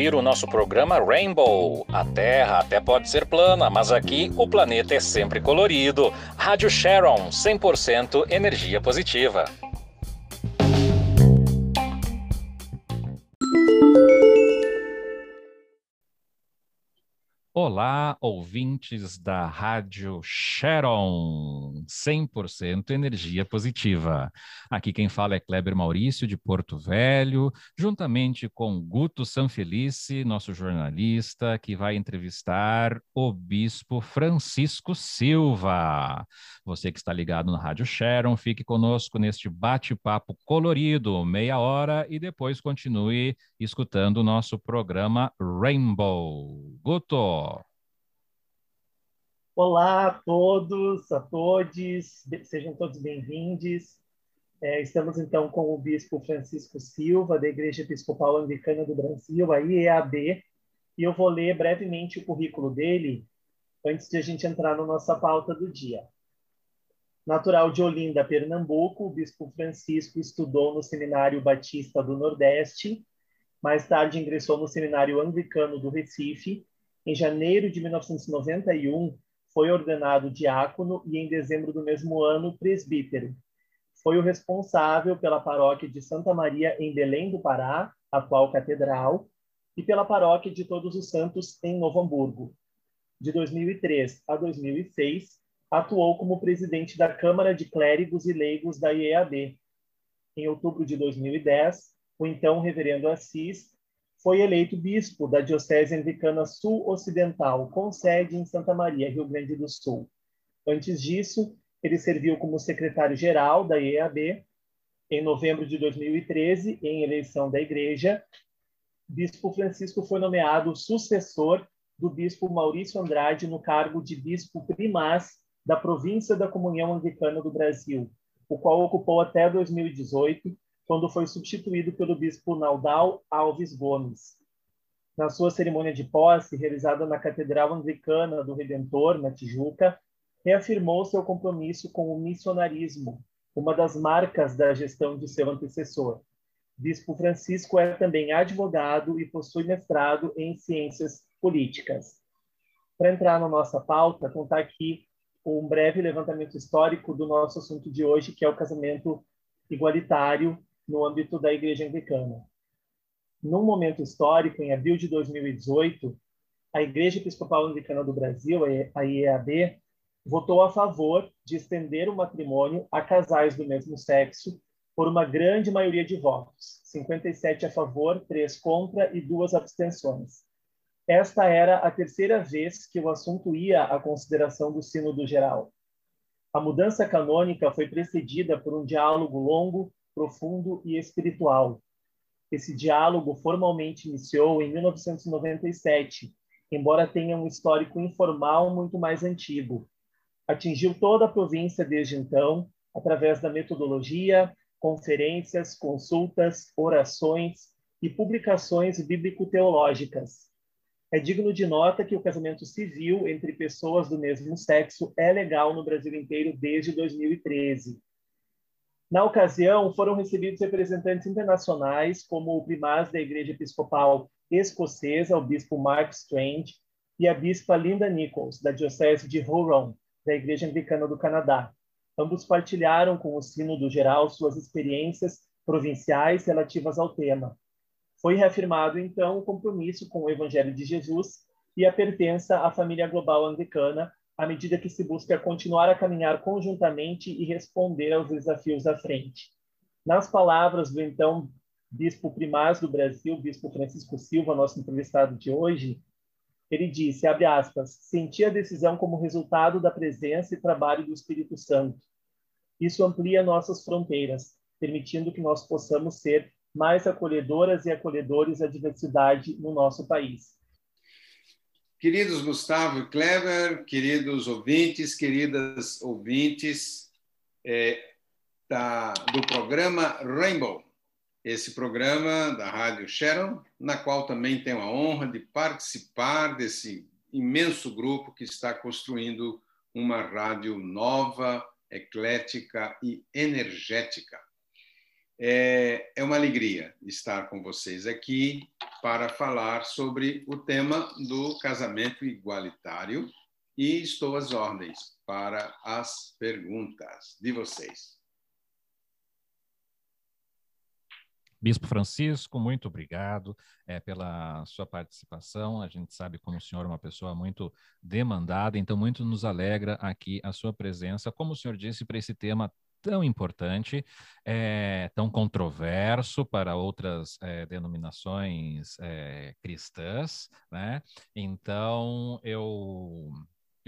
Ouvir o nosso programa Rainbow. A Terra até pode ser plana, mas aqui o planeta é sempre colorido. Rádio Sharon, 100% energia positiva. Olá, ouvintes da Rádio Sharon, 100% energia positiva. Aqui quem fala é Kleber Maurício, de Porto Velho, juntamente com Guto Sanfelice, nosso jornalista, que vai entrevistar o Bispo Francisco Silva. Você que está ligado na Rádio Sharon, fique conosco neste bate-papo colorido, meia hora, e depois continue escutando o nosso programa Rainbow. Guto! Olá a todos, a todos, sejam todos bem-vindos. É, estamos então com o Bispo Francisco Silva, da Igreja Episcopal Anglicana do Brasil, a IEAB, e eu vou ler brevemente o currículo dele antes de a gente entrar na nossa pauta do dia. Natural de Olinda, Pernambuco, o Bispo Francisco estudou no Seminário Batista do Nordeste, mais tarde ingressou no Seminário Anglicano do Recife. Em janeiro de 1991, foi ordenado diácono e, em dezembro do mesmo ano, presbítero. Foi o responsável pela paróquia de Santa Maria em Belém do Pará, atual catedral, e pela paróquia de Todos os Santos em Novo Hamburgo. De 2003 a 2006, atuou como presidente da Câmara de Clérigos e Leigos da IEAB. Em outubro de 2010, o então reverendo Assis foi eleito bispo da Diocese Anglicana Sul-Ocidental, com sede em Santa Maria, Rio Grande do Sul. Antes disso, ele serviu como secretário-geral da EAB. Em novembro de 2013, em eleição da Igreja, Bispo Francisco foi nomeado sucessor do Bispo Maurício Andrade no cargo de Bispo Primaz da Província da Comunhão Anglicana do Brasil, o qual ocupou até 2018, quando foi substituído pelo bispo Naldal Alves Gomes. Na sua cerimônia de posse, realizada na Catedral Anglicana do Redentor, na Tijuca, reafirmou seu compromisso com o missionarismo, uma das marcas da gestão de seu antecessor. Bispo Francisco é também advogado e possui mestrado em ciências políticas. Para entrar na nossa pauta, contar aqui um breve levantamento histórico do nosso assunto de hoje, que é o casamento igualitário no âmbito da Igreja Anglicana. Num momento histórico, em abril de 2018, a Igreja Episcopal Anglicana do Brasil, a IEAB, votou a favor de estender o matrimônio a casais do mesmo sexo por uma grande maioria de votos, 57 a favor, 3 contra e duas abstenções. Esta era a terceira vez que o assunto ia à consideração do Sínodo Geral. A mudança canônica foi precedida por um diálogo longo profundo e espiritual. Esse diálogo formalmente iniciou em 1997, embora tenha um histórico informal muito mais antigo. Atingiu toda a província desde então, através da metodologia, conferências, consultas, orações e publicações bíblico-teológicas. É digno de nota que o casamento civil entre pessoas do mesmo sexo é legal no Brasil inteiro desde 2013. Na ocasião, foram recebidos representantes internacionais, como o primaz da Igreja Episcopal Escocesa, o bispo Mark Strange, e a bispa Linda Nichols, da Diocese de Huron, da Igreja Anglicana do Canadá. Ambos partilharam com o Sínodo Geral suas experiências provinciais relativas ao tema. Foi reafirmado, então, o compromisso com o Evangelho de Jesus e a pertença à família global anglicana à medida que se busca continuar a caminhar conjuntamente e responder aos desafios à frente. Nas palavras do então bispo primaz do Brasil, bispo Francisco Silva, nosso entrevistado de hoje, ele disse, abre aspas, senti a decisão como resultado da presença e trabalho do Espírito Santo. Isso amplia nossas fronteiras, permitindo que nós possamos ser mais acolhedoras e acolhedores à diversidade no nosso país. Queridos Gustavo e Clever, queridos ouvintes, queridas ouvintes é, da, do programa Rainbow, esse programa da Rádio Sharon, na qual também tenho a honra de participar desse imenso grupo que está construindo uma rádio nova, eclética e energética. É, é uma alegria estar com vocês aqui para falar sobre o tema do casamento igualitário e estou às ordens para as perguntas de vocês. Bispo Francisco, muito obrigado é, pela sua participação. A gente sabe como o senhor é uma pessoa muito demandada, então muito nos alegra aqui a sua presença, como o senhor disse, para esse tema tão importante, é, tão controverso para outras é, denominações é, cristãs, né? Então eu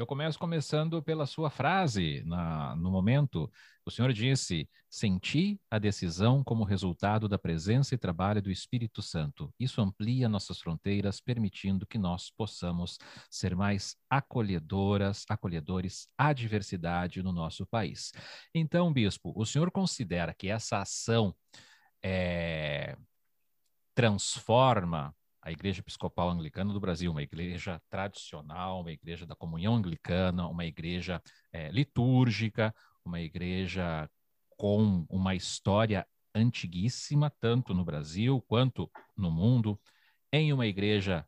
eu começo começando pela sua frase na, no momento. O senhor disse: Senti a decisão como resultado da presença e trabalho do Espírito Santo. Isso amplia nossas fronteiras, permitindo que nós possamos ser mais acolhedoras, acolhedores à diversidade no nosso país. Então, bispo, o senhor considera que essa ação é, transforma a Igreja Episcopal Anglicana do Brasil, uma igreja tradicional, uma igreja da comunhão anglicana, uma igreja é, litúrgica, uma igreja com uma história antiguíssima, tanto no Brasil quanto no mundo, em uma igreja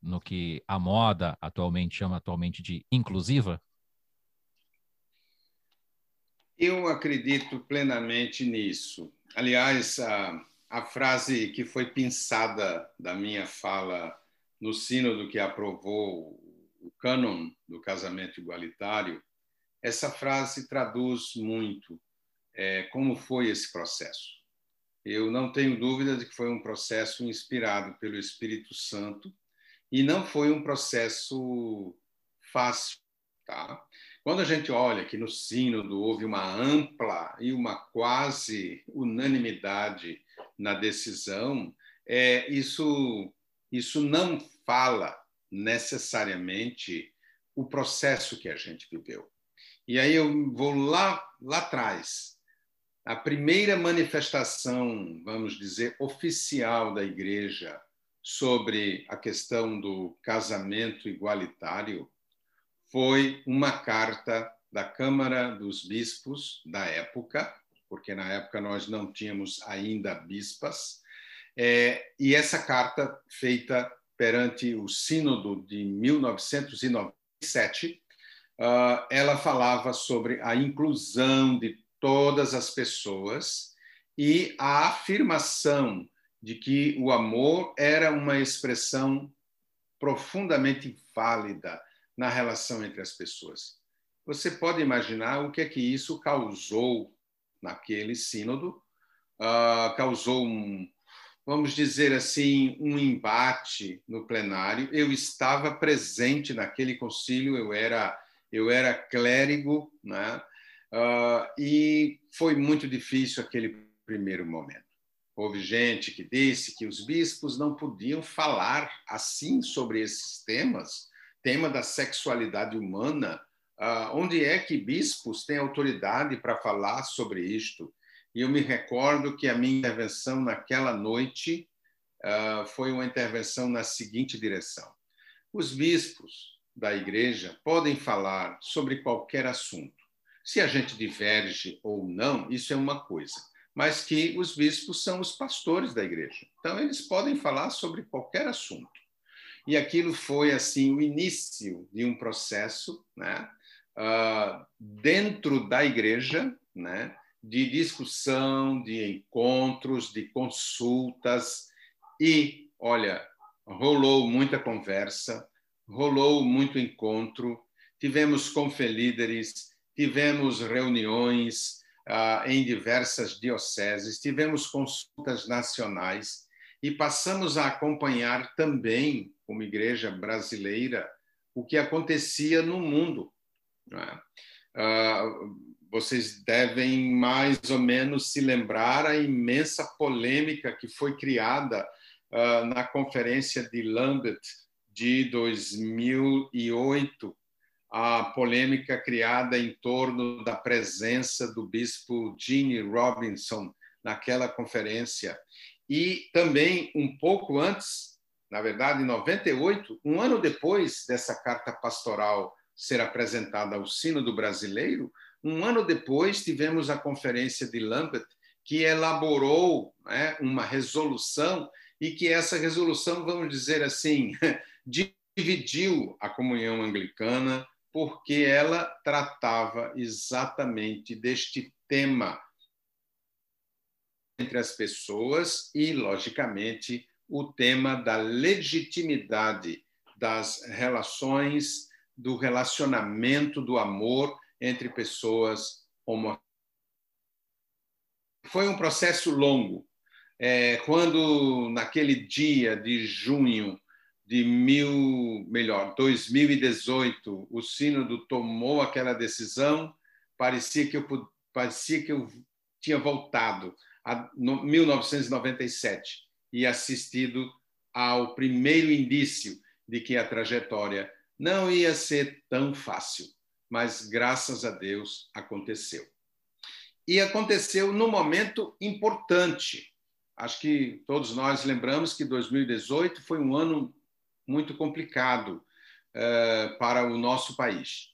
no que a moda atualmente chama atualmente de inclusiva? Eu acredito plenamente nisso. Aliás, a a frase que foi pensada da minha fala no sínodo que aprovou o cânon do casamento igualitário, essa frase traduz muito é, como foi esse processo. Eu não tenho dúvida de que foi um processo inspirado pelo Espírito Santo e não foi um processo fácil, tá? Quando a gente olha que no sínodo houve uma ampla e uma quase unanimidade na decisão, é, isso, isso não fala necessariamente o processo que a gente viveu. E aí eu vou lá, lá atrás. A primeira manifestação, vamos dizer, oficial da igreja sobre a questão do casamento igualitário foi uma carta da Câmara dos Bispos da época, porque na época nós não tínhamos ainda bispas, é, e essa carta feita perante o Sínodo de 1997, uh, ah, ela falava sobre a inclusão de todas as pessoas e a afirmação de que o amor era uma expressão profundamente válida na relação entre as pessoas. Você pode imaginar o que é que isso causou naquele sínodo, uh, causou um, vamos dizer assim, um embate no plenário. Eu estava presente naquele concílio, eu era eu era clérigo, né? Uh, e foi muito difícil aquele primeiro momento. Houve gente que disse que os bispos não podiam falar assim sobre esses temas, tema da sexualidade humana, Uh, onde é que bispos têm autoridade para falar sobre isto? E eu me recordo que a minha intervenção naquela noite uh, foi uma intervenção na seguinte direção: os bispos da igreja podem falar sobre qualquer assunto. Se a gente diverge ou não, isso é uma coisa, mas que os bispos são os pastores da igreja. Então, eles podem falar sobre qualquer assunto. E aquilo foi assim o início de um processo, né? Uh, dentro da igreja, né, de discussão, de encontros, de consultas e, olha, rolou muita conversa, rolou muito encontro, tivemos confelíderes, tivemos reuniões uh, em diversas dioceses, tivemos consultas nacionais e passamos a acompanhar também, como igreja brasileira, o que acontecia no mundo. Uh, vocês devem mais ou menos se lembrar a imensa polêmica que foi criada uh, na conferência de Lambeth de 2008, a polêmica criada em torno da presença do bispo Gene Robinson naquela conferência. E também, um pouco antes, na verdade, em 98, um ano depois dessa carta pastoral ser apresentada ao Sínodo Brasileiro, um ano depois tivemos a Conferência de Lambeth, que elaborou né, uma resolução e que essa resolução, vamos dizer assim, dividiu a comunhão anglicana porque ela tratava exatamente deste tema entre as pessoas e, logicamente, o tema da legitimidade das relações, do relacionamento, do amor entre pessoas homossexuais. Foi um processo longo. É, quando, naquele dia de junho de mil, melhor, 2018, o sínodo tomou aquela decisão, parecia que eu parecia que eu tinha voltado a 1997 e assistido ao primeiro indício de que a trajetória não ia ser tão fácil, mas graças a Deus aconteceu. E aconteceu num momento importante. Acho que todos nós lembramos que 2018 foi um ano muito complicado uh, para o nosso país.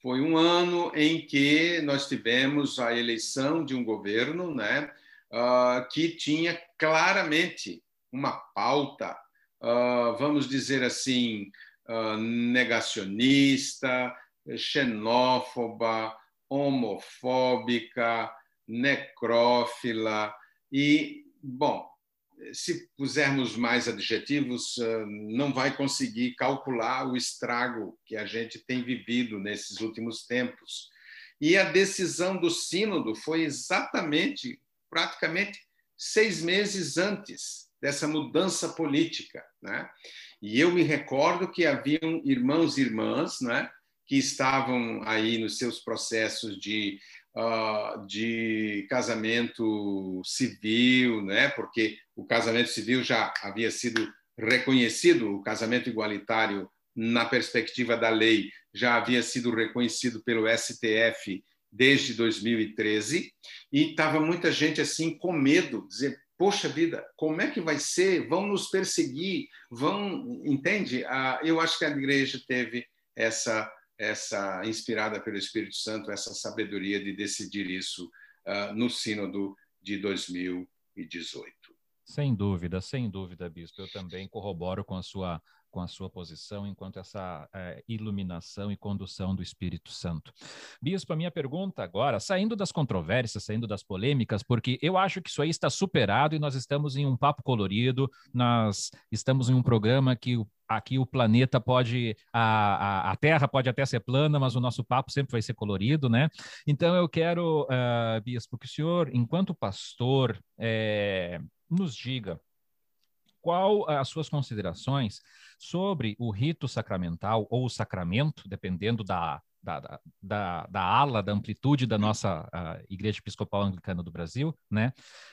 Foi um ano em que nós tivemos a eleição de um governo né, uh, que tinha claramente uma pauta, uh, vamos dizer assim, negacionista, xenófoba, homofóbica, necrófila e, bom, se pusermos mais adjetivos, não vai conseguir calcular o estrago que a gente tem vivido nesses últimos tempos. E a decisão do Sínodo foi exatamente, praticamente, seis meses antes dessa mudança política. Né? E eu me recordo que haviam irmãos e irmãs né, que estavam aí nos seus processos de uh, de casamento civil, né? porque o casamento civil já havia sido reconhecido, o casamento igualitário, na perspectiva da lei, já havia sido reconhecido pelo STF desde 2013, e estava muita gente assim com medo, dizer, poxa vida, como é que vai ser? Vão nos perseguir, vão, entende? Ah, eu acho que a igreja teve essa essa inspirada pelo Espírito Santo, essa sabedoria de decidir isso uh, no sínodo de 2018. Sem dúvida, sem dúvida, bispo. Eu também corroboro com a sua com a sua posição enquanto essa é, iluminação e condução do Espírito Santo. Bispo, a minha pergunta agora, saindo das controvérsias, saindo das polêmicas, porque eu acho que isso aí está superado e nós estamos em um papo colorido, nós estamos em um programa que aqui o planeta pode, a, a, a, Terra pode até ser plana, mas o nosso papo sempre vai ser colorido, né? Então eu quero, uh, Bispo, que o senhor, enquanto pastor, é, nos diga qual as suas considerações sobre o rito sacramental ou o sacramento, dependendo da, da, da, da, ala, da amplitude da nossa Igreja Episcopal Anglicana do Brasil, né,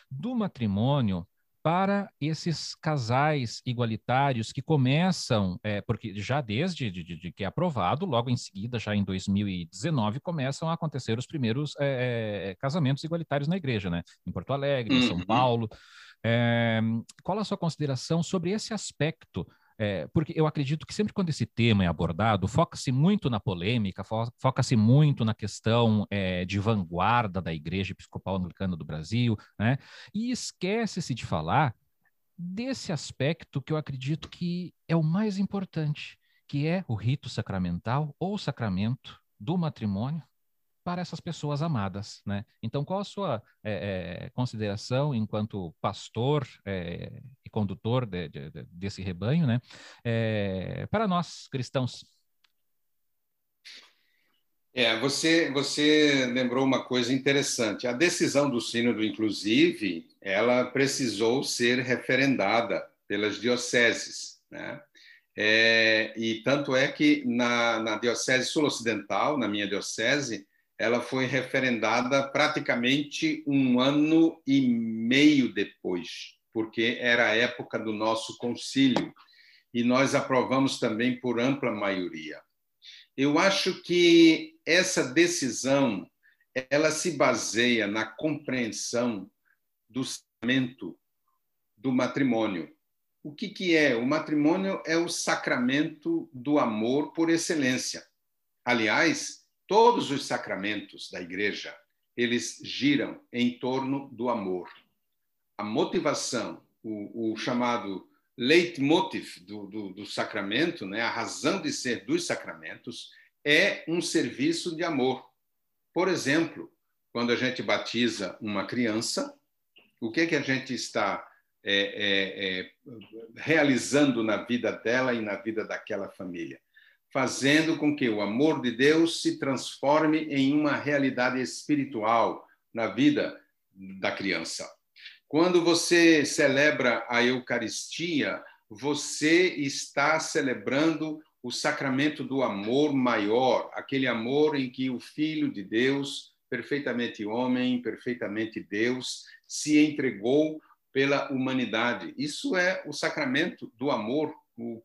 do matrimônio para esses casais igualitários que começam, é, porque já desde de, de, de que é aprovado, logo em seguida, já em 2019, começam a acontecer os primeiros é, é, casamentos igualitários na igreja, né? Em Porto Alegre, em São uhum. Paulo. É, qual a sua consideração sobre esse aspecto? É, porque eu acredito que sempre quando esse tema é abordado, foca-se muito na polêmica, fo foca-se muito na questão é, de vanguarda da Igreja Episcopal Anglicana do Brasil, né? E esquece-se de falar desse aspecto que eu acredito que é o mais importante, que é o rito sacramental ou sacramento do matrimônio para essas pessoas amadas, né? Então, qual a sua é, é, consideração enquanto pastor é, e condutor de, de, de, desse rebanho, né? para nós cristãos. É, você você lembrou uma coisa interessante. A decisão do sínodo, inclusive, ela precisou ser referendada pelas dioceses, né? E tanto é que na, na diocese sul-ocidental, na minha diocese, ela foi referendada praticamente um ano e meio depois, porque era a época do nosso concílio, e nós aprovamos também por ampla maioria. Eu acho que essa decisão ela se baseia na compreensão do sacramento do matrimônio. O que, que é? O matrimônio é o sacramento do amor por excelência. Aliás, Todos os sacramentos da igreja, eles giram em torno do amor. A motivação, o, o chamado leitmotiv do, do, do sacramento, né? a razão de ser dos sacramentos, é um serviço de amor. Por exemplo, quando a gente batiza uma criança, o que, é que a gente está é, é, é, realizando na vida dela e na vida daquela família? Fazendo com que o amor de Deus se transforme em uma realidade espiritual na vida da criança. Quando você celebra a Eucaristia, você está celebrando o sacramento do amor maior, aquele amor em que o Filho de Deus, perfeitamente homem, perfeitamente Deus, se entregou pela humanidade. Isso é o sacramento do amor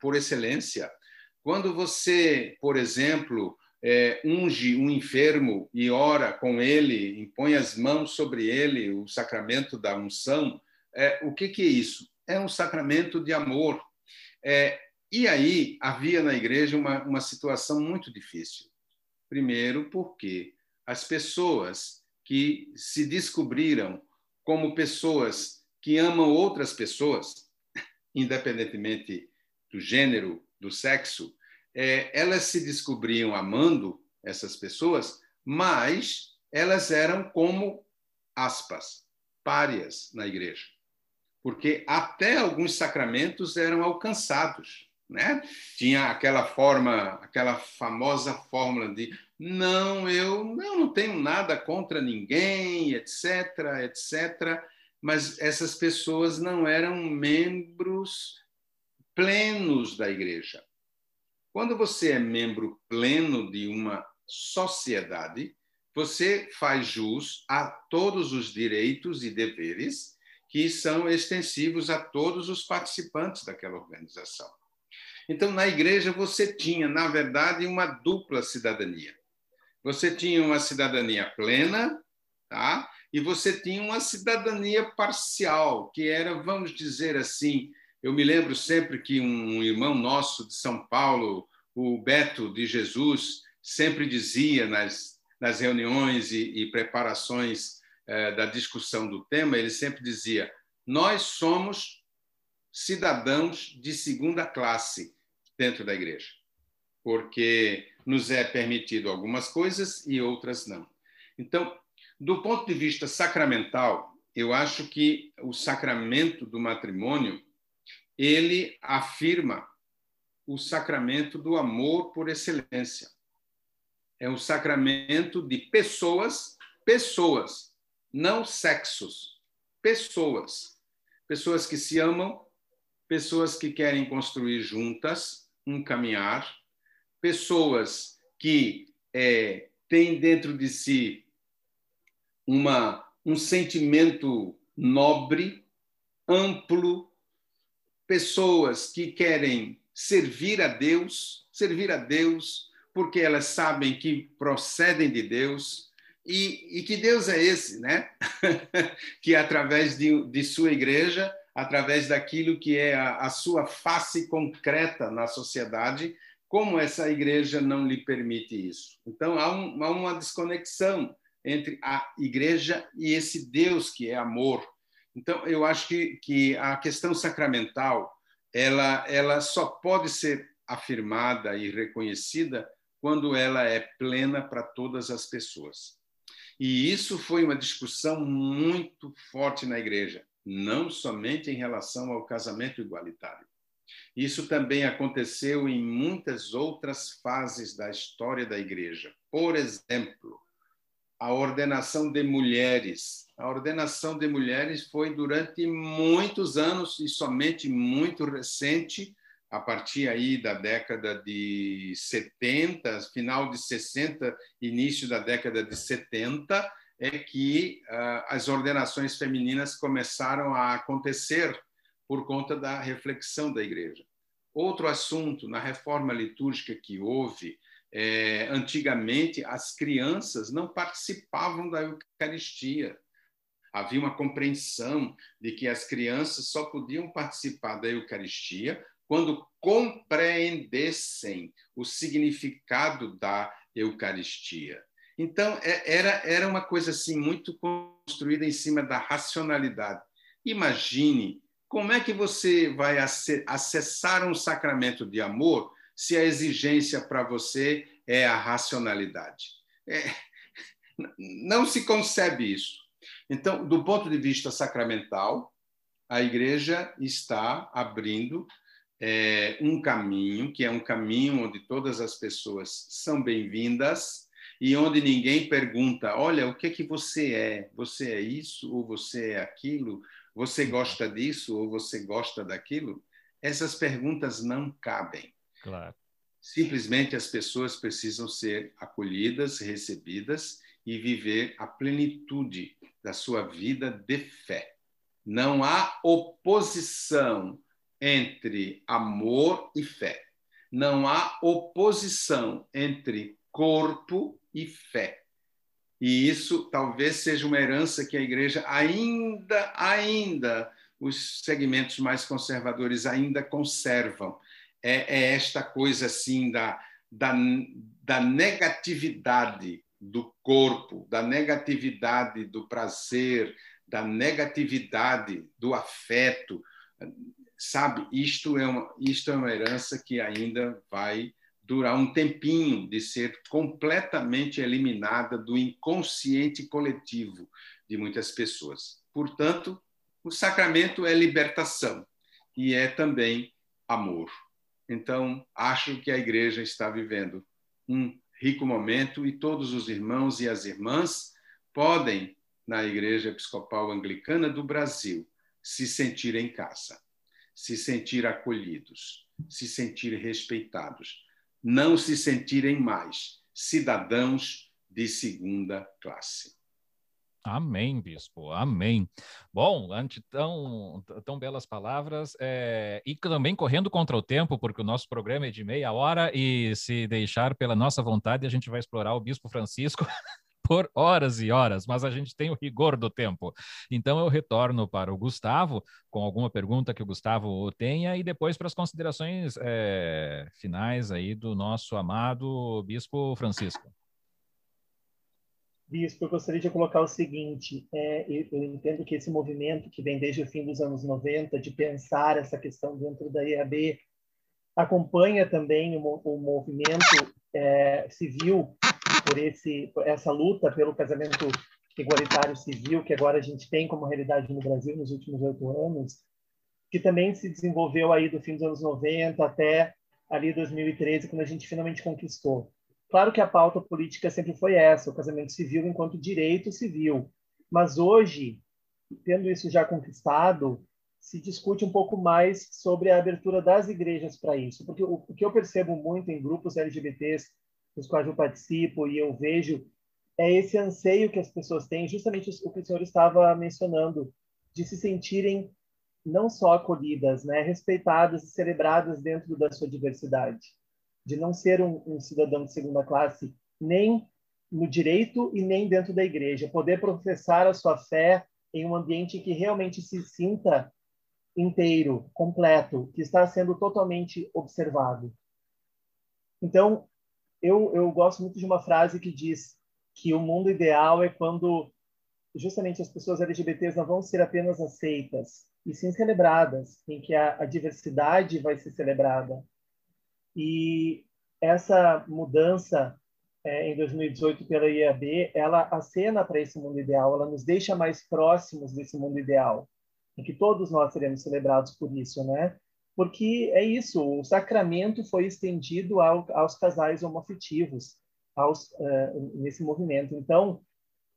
por excelência. Quando você, por exemplo, é, unge um enfermo e ora com ele, impõe as mãos sobre ele, o sacramento da unção, é, o que, que é isso? É um sacramento de amor. É, e aí havia na igreja uma, uma situação muito difícil. Primeiro, porque as pessoas que se descobriram como pessoas que amam outras pessoas, independentemente do gênero, do sexo, é, elas se descobriam amando essas pessoas, mas elas eram como, aspas, párias na igreja. Porque até alguns sacramentos eram alcançados. Né? Tinha aquela forma, aquela famosa fórmula de não, eu não, não tenho nada contra ninguém, etc, etc. Mas essas pessoas não eram membros plenos da igreja. Quando você é membro pleno de uma sociedade, você faz jus a todos os direitos e deveres que são extensivos a todos os participantes daquela organização. Então, na igreja, você tinha, na verdade, uma dupla cidadania. Você tinha uma cidadania plena, tá? E você tinha uma cidadania parcial, que era, vamos dizer assim, eu me lembro sempre que um irmão nosso de São Paulo, o Beto de Jesus, sempre dizia nas, nas reuniões e, e preparações eh, da discussão do tema, ele sempre dizia: Nós somos cidadãos de segunda classe dentro da igreja, porque nos é permitido algumas coisas e outras não. Então, do ponto de vista sacramental, eu acho que o sacramento do matrimônio ele afirma o sacramento do amor por excelência. É um sacramento de pessoas, pessoas, não sexos, pessoas. Pessoas que se amam, pessoas que querem construir juntas um caminhar, pessoas que é, têm dentro de si uma, um sentimento nobre, amplo, pessoas que querem servir a Deus, servir a Deus, porque elas sabem que procedem de Deus e, e que Deus é esse, né? que através de, de sua igreja, através daquilo que é a, a sua face concreta na sociedade, como essa igreja não lhe permite isso? Então há, um, há uma desconexão entre a igreja e esse Deus que é amor, então, eu acho que, que a questão sacramental ela, ela só pode ser afirmada e reconhecida quando ela é plena para todas as pessoas. E isso foi uma discussão muito forte na igreja, não somente em relação ao casamento igualitário. Isso também aconteceu em muitas outras fases da história da igreja. Por exemplo, a ordenação de mulheres. A ordenação de mulheres foi durante muitos anos e somente muito recente, a partir aí da década de 70, final de 60, início da década de 70, é que uh, as ordenações femininas começaram a acontecer por conta da reflexão da igreja. Outro assunto, na reforma litúrgica que houve, é, antigamente, as crianças não participavam da Eucaristia. Havia uma compreensão de que as crianças só podiam participar da Eucaristia quando compreendessem o significado da Eucaristia. Então, é, era, era uma coisa assim muito construída em cima da racionalidade. Imagine como é que você vai acessar um sacramento de amor se a exigência para você é a racionalidade? É, não se concebe isso. Então, do ponto de vista sacramental, a igreja está abrindo é, um caminho, que é um caminho onde todas as pessoas são bem-vindas e onde ninguém pergunta: olha, o que é que você é? Você é isso ou você é aquilo? Você gosta disso ou você gosta daquilo? Essas perguntas não cabem. Claro. Simplesmente as pessoas precisam ser acolhidas, recebidas e viver a plenitude da sua vida de fé. Não há oposição entre amor e fé. Não há oposição entre corpo e fé. E isso talvez seja uma herança que a igreja ainda, ainda, os segmentos mais conservadores ainda conservam. É, é esta coisa assim da, da, da negatividade do corpo, da negatividade do prazer, da negatividade do afeto. Sabe, isto é uma, isto é uma herança que ainda vai durar um tempinho de ser completamente eliminada do inconsciente coletivo de muitas pessoas. Portanto, o sacramento é libertação e é também amor. Então, acho que a igreja está vivendo um rico momento e todos os irmãos e as irmãs podem, na Igreja Episcopal Anglicana do Brasil, se sentir em casa, se sentir acolhidos, se sentir respeitados, não se sentirem mais cidadãos de segunda classe. Amém, bispo, amém. Bom, ante tão, tão belas palavras, é, e também correndo contra o tempo, porque o nosso programa é de meia hora, e se deixar pela nossa vontade, a gente vai explorar o bispo Francisco por horas e horas, mas a gente tem o rigor do tempo. Então eu retorno para o Gustavo, com alguma pergunta que o Gustavo tenha, e depois para as considerações é, finais aí do nosso amado bispo Francisco. Bispo, eu gostaria de colocar o seguinte: é, eu, entendo que esse movimento que vem desde o fim dos anos 90 de pensar essa questão dentro da IAB acompanha também o, o movimento é, civil por esse por essa luta pelo casamento igualitário civil que agora a gente tem como realidade no Brasil nos últimos oito anos, que também se desenvolveu aí do fim dos anos 90 até ali 2013, quando a gente finalmente conquistou. Claro que a pauta política sempre foi essa, o casamento civil enquanto direito civil. Mas hoje, tendo isso já conquistado, se discute um pouco mais sobre a abertura das igrejas para isso. Porque o, o, que eu percebo muito em grupos LGBTs dos quais eu participo e eu vejo é esse anseio que as pessoas têm, justamente o que o senhor estava mencionando, de se sentirem não só acolhidas, né, respeitadas e celebradas dentro da sua diversidade de não ser um, um cidadão de segunda classe nem no direito e nem dentro da igreja, poder professar a sua fé em um ambiente que realmente se sinta inteiro, completo, que está sendo totalmente observado. Então, eu, eu gosto muito de uma frase que diz que o mundo ideal é quando justamente as pessoas LGBTs não vão ser apenas aceitas, e sim celebradas, em que a, a diversidade vai ser celebrada, e essa mudança é, em 2018 pela IAB, ela acena para esse mundo ideal, ela nos deixa mais próximos desse mundo ideal, em que todos nós seremos celebrados por isso, né? Porque é isso, o sacramento foi estendido ao, aos casais homoafetivos, aos, uh, nesse movimento. Então,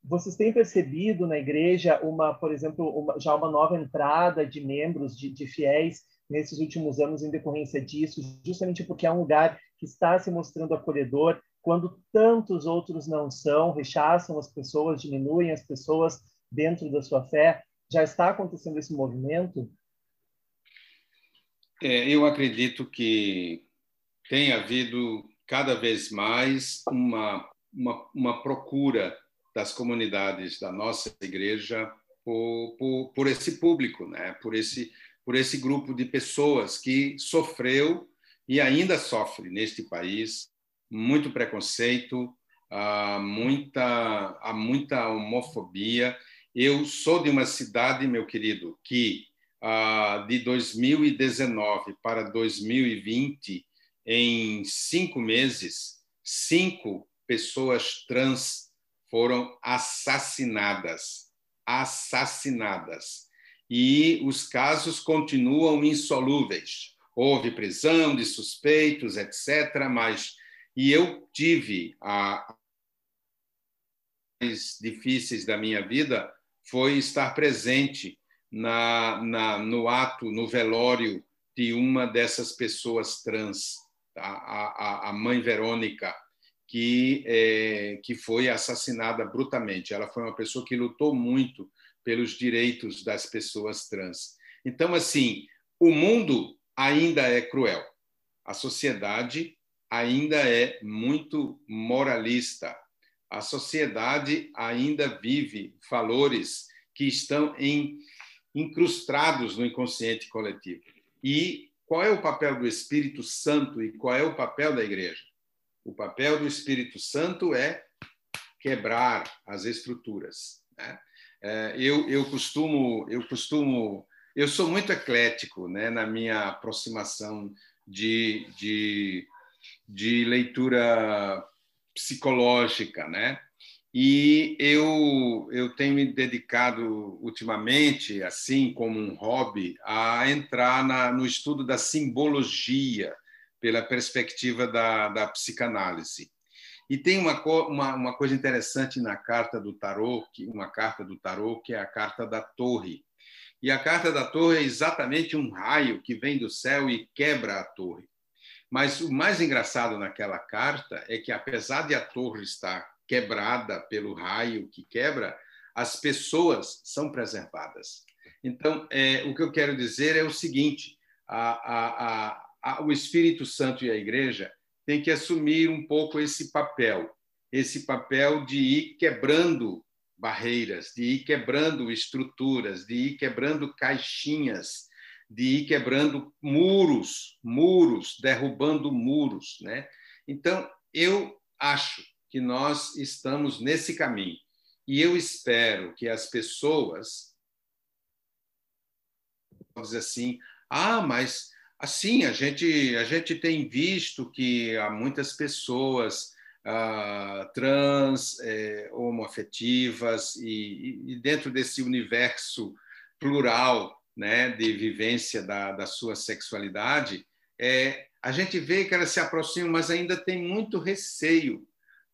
vocês têm percebido na igreja uma, por exemplo, uma, já uma nova entrada de membros, de, de fiéis nesses últimos anos em decorrência disso, justamente porque é um lugar que está se mostrando acolhedor, quando tantos outros não são, rechaçam as pessoas, diminuem as pessoas dentro da sua fé. Já está acontecendo esse movimento? É, eu acredito que tem havido cada vez mais uma, uma, uma procura das comunidades da nossa igreja por, por, por esse público, né? por esse por esse grupo de pessoas que sofreu e ainda sofre neste país muito preconceito, há muita, há muita homofobia. Eu sou de uma cidade, meu querido, que uh, de 2019 para 2020, em cinco meses, cinco pessoas trans foram assassinadas. Assassinadas. E os casos continuam insolúveis. Houve prisão de suspeitos, etc., mas. E eu tive a mais difíceis da minha vida foi estar presente na, na, no ato, no velório de uma dessas pessoas trans, tá? a, a, a mãe Verônica, que, é, que foi assassinada brutalmente. Ela foi uma pessoa que lutou muito pelos direitos das pessoas trans. Então, assim, o mundo ainda é cruel, a sociedade ainda é muito moralista, a sociedade ainda vive valores que estão em, incrustados no inconsciente coletivo. E qual é o papel do Espírito Santo e qual é o papel da igreja? O papel do Espírito Santo é quebrar as estruturas. Né? É, eu, eu costumo, eu costumo, eu sou muito eclético, né, na minha aproximação de, de, de leitura psicológica, né? E eu, eu tenho me dedicado ultimamente, assim como um hobby, a entrar na, no estudo da simbologia, pela perspectiva da, da psicanálise. E tem uma, uma, uma, coisa interessante na carta do tarô, que, uma carta do tarô, que é a carta da torre. E a carta da torre é exatamente um raio que vem do céu e quebra a torre. Mas o mais engraçado naquela carta é que, apesar de a torre estar quebrada pelo raio que quebra, as pessoas são preservadas. Então, é, o que eu quero dizer é o seguinte: a, a, a, o Espírito Santo e a Igreja têm que assumir um pouco esse papel, esse papel de ir quebrando barreiras, de ir quebrando estruturas, de ir quebrando caixinhas, de ir quebrando muros, muros, derrubando muros, né? Então, eu acho que nós estamos nesse caminho. E eu espero que as pessoas dizer assim: "Ah, mas Assim, a gente, a gente tem visto que há muitas pessoas ah, trans, é, homoafetivas, e, e, dentro desse universo plural né, de vivência da, da sua sexualidade, é, a gente vê que elas se aproximam, mas ainda tem muito receio.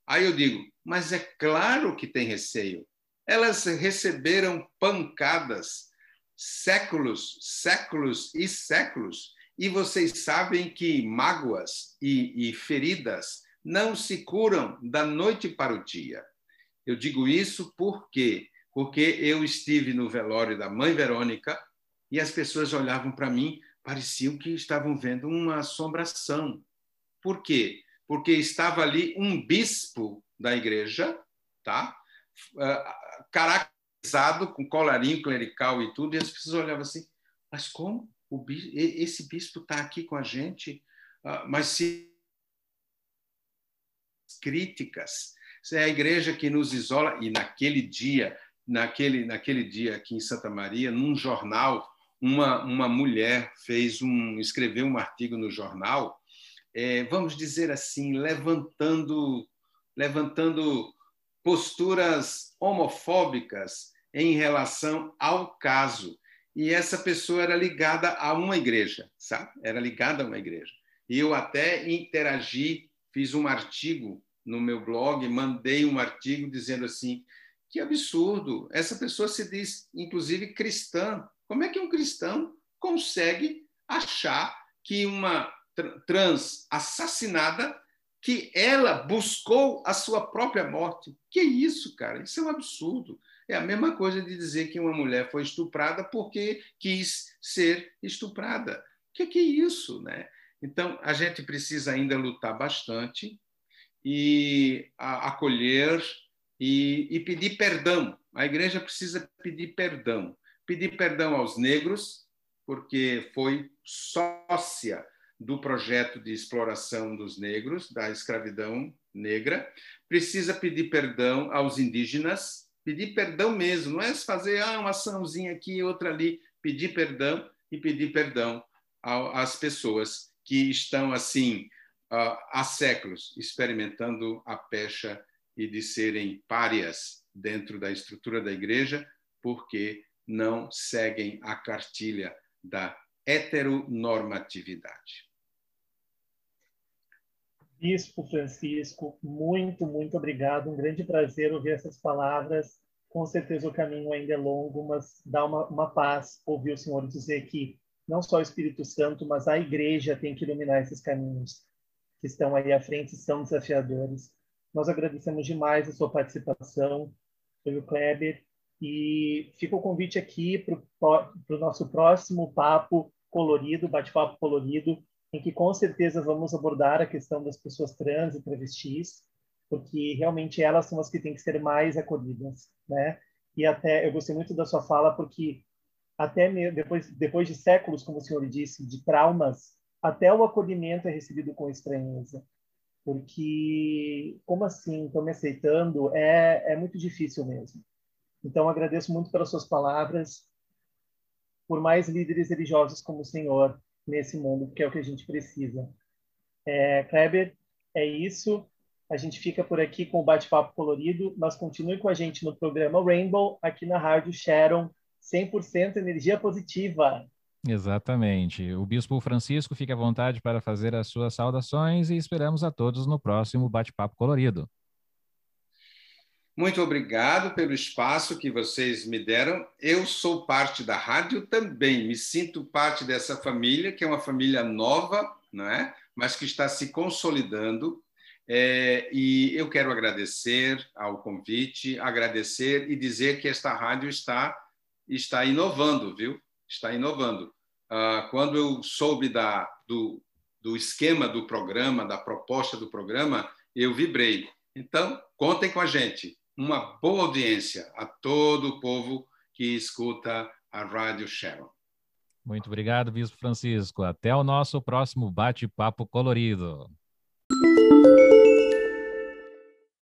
Aí eu digo, mas é claro que tem receio. Elas receberam pancadas séculos, séculos e séculos e vocês sabem que mágoas e, e feridas não se curam da noite para o dia. Eu digo isso porque porque eu estive no velório da mãe Verônica e as pessoas olhavam para mim, pareciam que estavam vendo uma assombração. Por quê? Porque estava ali um bispo da igreja, tá? Uh, caracterizado com colarinho clerical e tudo, e as pessoas olhavam assim: mas como? Bispo, esse bispo está aqui com a gente, ah, mas se críticas, se é a igreja que nos isola e naquele dia, naquele naquele dia aqui em Santa Maria, num jornal, uma uma mulher fez um escreveu um artigo no jornal, é, vamos dizer assim, levantando levantando posturas homofóbicas em relação ao caso e essa pessoa era ligada a uma igreja, sabe? Era ligada a uma igreja. E eu até interagi, fiz um artigo no meu blog, mandei um artigo dizendo assim: que absurdo, essa pessoa se diz, inclusive, cristã. Como é que um cristão consegue achar que uma trans assassinada, que ela buscou a sua própria morte? Que isso, cara? Isso é um absurdo. É a mesma coisa de dizer que uma mulher foi estuprada porque quis ser estuprada. O que, que é isso, né? Então, a gente precisa ainda lutar bastante e acolher e, e pedir perdão. A igreja precisa pedir perdão. Pedir perdão aos negros, porque foi sócia do projeto de exploração dos negros, da escravidão negra. Precisa pedir perdão aos indígenas, pedir perdão mesmo, não é fazer ah, uma açãozinha aqui, outra ali. pedir perdão e pedir perdão às pessoas que estão assim há séculos experimentando a pecha e de serem párias dentro da estrutura da igreja porque não seguem a cartilha da heteronormatividade. Bispo Francisco, muito, muito obrigado. Um grande prazer ouvir essas palavras. Com certeza o caminho ainda é longo, mas dá uma, uma paz ouvir o Senhor dizer que não só o Espírito Santo, mas a igreja tem que iluminar esses caminhos que estão aí à frente, são desafiadores. Nós agradecemos demais a sua participação, pelo Kleber, e fica o convite aqui para o nosso próximo papo colorido, bate-papo colorido, em que com certeza vamos abordar a questão das pessoas trans e travestis, porque realmente elas são as que têm que ser mais acolhidas, né? E até eu gostei muito da sua fala porque até depois depois de séculos, como o senhor disse, de traumas, até o acolhimento é recebido com estranheza, porque como assim estão me aceitando é é muito difícil mesmo. Então, agradeço muito pelas suas palavras, por mais líderes religiosos como o Senhor nesse mundo, que é o que a gente precisa. É, Kleber, é isso. A gente fica por aqui com o bate-papo colorido, mas continue com a gente no programa Rainbow, aqui na Rádio Sharon, 100% energia positiva. Exatamente. O Bispo Francisco fica à vontade para fazer as suas saudações e esperamos a todos no próximo bate-papo colorido. Muito obrigado pelo espaço que vocês me deram. Eu sou parte da rádio também, me sinto parte dessa família, que é uma família nova, não é? mas que está se consolidando. É, e eu quero agradecer ao convite, agradecer e dizer que esta rádio está, está inovando, viu? Está inovando. Ah, quando eu soube da, do, do esquema do programa, da proposta do programa, eu vibrei. Então, contem com a gente uma boa audiência a todo o povo que escuta a Rádio Sharon. Muito obrigado, Bispo Francisco. Até o nosso próximo bate-papo colorido.